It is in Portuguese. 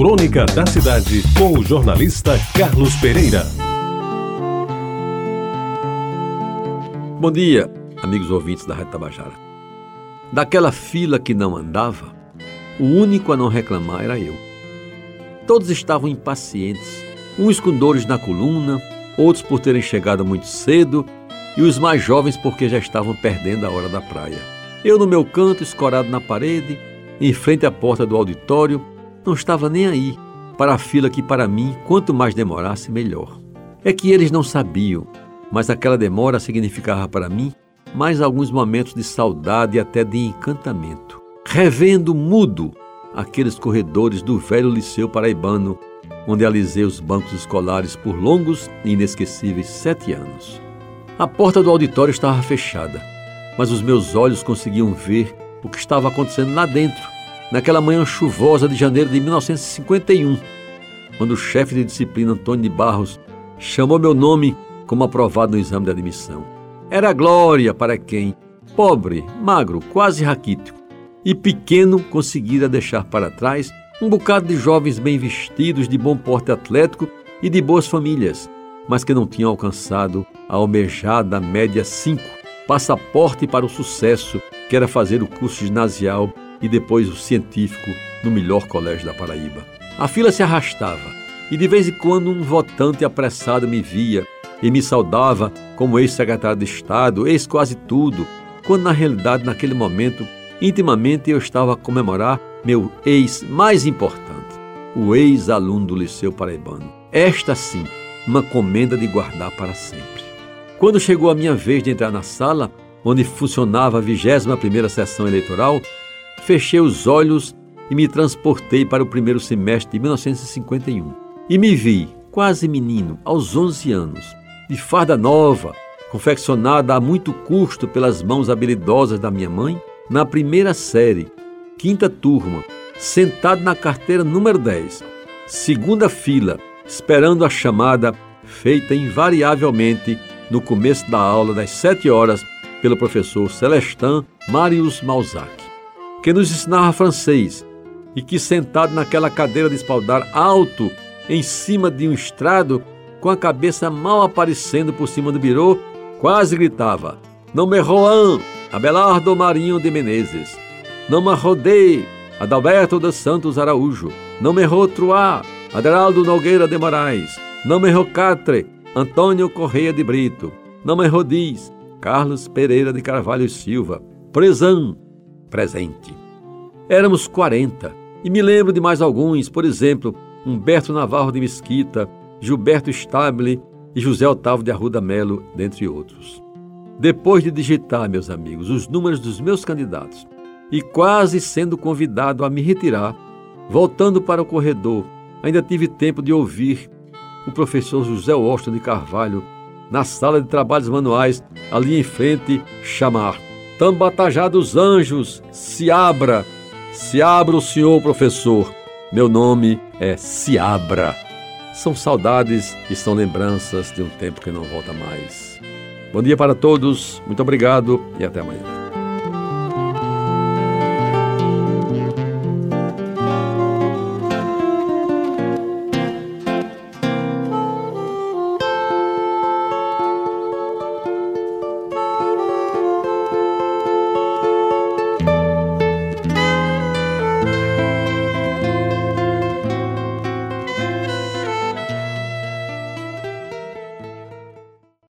Crônica da Cidade, com o jornalista Carlos Pereira. Bom dia, amigos ouvintes da Rádio Tabajara. Daquela fila que não andava, o único a não reclamar era eu. Todos estavam impacientes, uns com dores na coluna, outros por terem chegado muito cedo e os mais jovens porque já estavam perdendo a hora da praia. Eu no meu canto, escorado na parede, em frente à porta do auditório, não estava nem aí para a fila que, para mim, quanto mais demorasse, melhor. É que eles não sabiam, mas aquela demora significava para mim mais alguns momentos de saudade e até de encantamento. Revendo mudo aqueles corredores do velho liceu paraibano, onde alisei os bancos escolares por longos e inesquecíveis sete anos. A porta do auditório estava fechada, mas os meus olhos conseguiam ver o que estava acontecendo lá dentro naquela manhã chuvosa de janeiro de 1951, quando o chefe de disciplina Antônio de Barros chamou meu nome como aprovado no exame de admissão. Era glória para quem, pobre, magro, quase raquítico e pequeno, conseguira deixar para trás um bocado de jovens bem vestidos, de bom porte atlético e de boas famílias, mas que não tinham alcançado a almejada média 5, passaporte para o sucesso, que era fazer o curso ginasial e depois o científico no melhor colégio da Paraíba. A fila se arrastava e de vez em quando um votante apressado me via e me saudava como ex-secretário de Estado, ex quase tudo, quando na realidade, naquele momento, intimamente eu estava a comemorar meu ex mais importante, o ex-aluno do Liceu Paraibano. Esta sim, uma comenda de guardar para sempre. Quando chegou a minha vez de entrar na sala, onde funcionava a 21 primeira sessão eleitoral, fechei os olhos e me transportei para o primeiro semestre de 1951. E me vi, quase menino, aos 11 anos, de farda nova, confeccionada a muito custo pelas mãos habilidosas da minha mãe, na primeira série, quinta turma, sentado na carteira número 10, segunda fila, esperando a chamada feita invariavelmente no começo da aula das sete horas pelo professor Celestin Marius Malzac que nos ensinava francês e que, sentado naquela cadeira de espaldar alto, em cima de um estrado, com a cabeça mal aparecendo por cima do birô, quase gritava: Não me roan, Abelardo Marinho de Menezes. Não me rodei, Adalberto dos Santos Araújo. Não me rotruá, Aderaldo Nogueira de Moraes. Não me rocatre, Antônio Correia de Brito. Não me rodiz, Carlos Pereira de Carvalho Silva. Presão, presente. Éramos 40 e me lembro de mais alguns, por exemplo, Humberto Navarro de Mesquita, Gilberto Stabile e José Otávio de Arruda Melo, dentre outros. Depois de digitar, meus amigos, os números dos meus candidatos e quase sendo convidado a me retirar, voltando para o corredor, ainda tive tempo de ouvir o professor José Washington de Carvalho na sala de trabalhos manuais ali em frente chamar Tambatajá dos Anjos, se abra, se abra o senhor professor. Meu nome é Seabra. São saudades e são lembranças de um tempo que não volta mais. Bom dia para todos, muito obrigado e até amanhã.